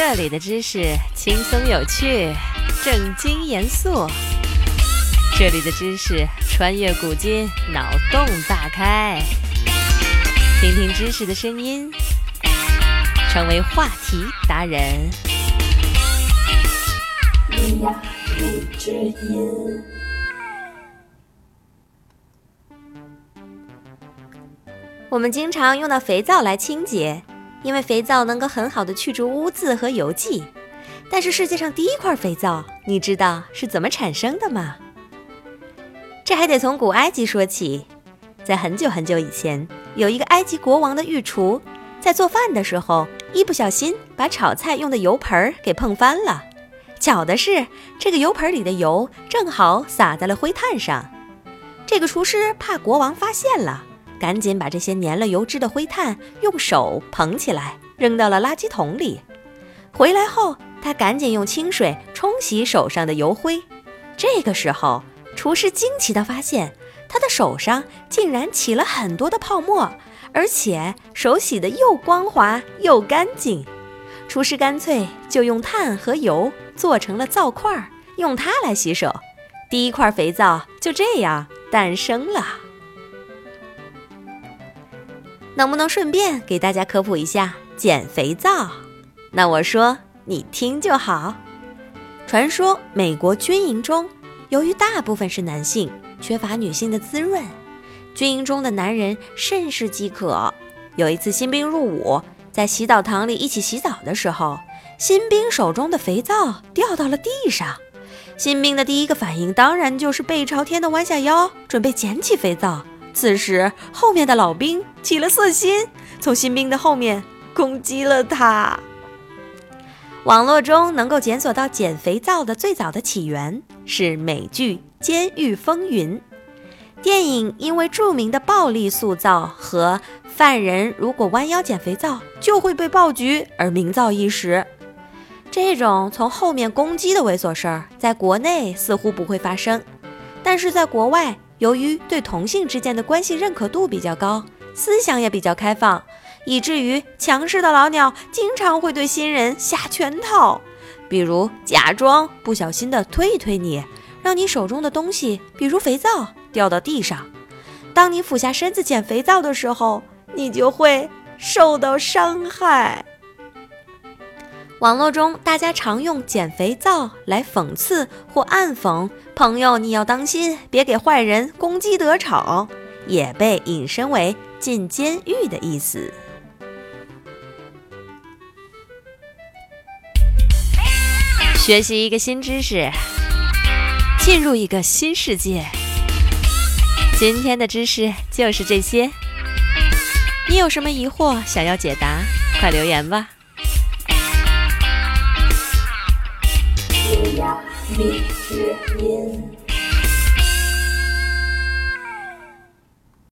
这里的知识轻松有趣，正经严肃。这里的知识穿越古今，脑洞大开。听听知识的声音，成为话题达人。之音。我们经常用到肥皂来清洁，因为肥皂能够很好的去除污渍和油迹。但是世界上第一块肥皂，你知道是怎么产生的吗？这还得从古埃及说起。在很久很久以前，有一个埃及国王的御厨，在做饭的时候，一不小心把炒菜用的油盆给碰翻了。巧的是，这个油盆里的油正好洒在了灰炭上。这个厨师怕国王发现了。赶紧把这些粘了油脂的灰炭用手捧起来，扔到了垃圾桶里。回来后，他赶紧用清水冲洗手上的油灰。这个时候，厨师惊奇地发现，他的手上竟然起了很多的泡沫，而且手洗得又光滑又干净。厨师干脆就用炭和油做成了皂块，用它来洗手。第一块肥皂就这样诞生了。能不能顺便给大家科普一下减肥皂？那我说你听就好。传说美国军营中，由于大部分是男性，缺乏女性的滋润，军营中的男人甚是饥渴。有一次新兵入伍，在洗澡堂里一起洗澡的时候，新兵手中的肥皂掉到了地上。新兵的第一个反应当然就是背朝天的弯下腰，准备捡起肥皂。此时，后面的老兵起了色心，从新兵的后面攻击了他。网络中能够检索到减肥皂的最早的起源是美剧《监狱风云》。电影因为著名的暴力塑造和犯人如果弯腰捡肥皂就会被爆菊而名噪一时。这种从后面攻击的猥琐事儿，在国内似乎不会发生，但是在国外。由于对同性之间的关系认可度比较高，思想也比较开放，以至于强势的老鸟经常会对新人下圈套，比如假装不小心的推一推你，让你手中的东西，比如肥皂掉到地上。当你俯下身子捡肥皂的时候，你就会受到伤害。网络中，大家常用减肥皂来讽刺或暗讽朋友，你要当心，别给坏人攻击得逞，也被引申为进监狱的意思。学习一个新知识，进入一个新世界。今天的知识就是这些，你有什么疑惑想要解答，快留言吧。米之音。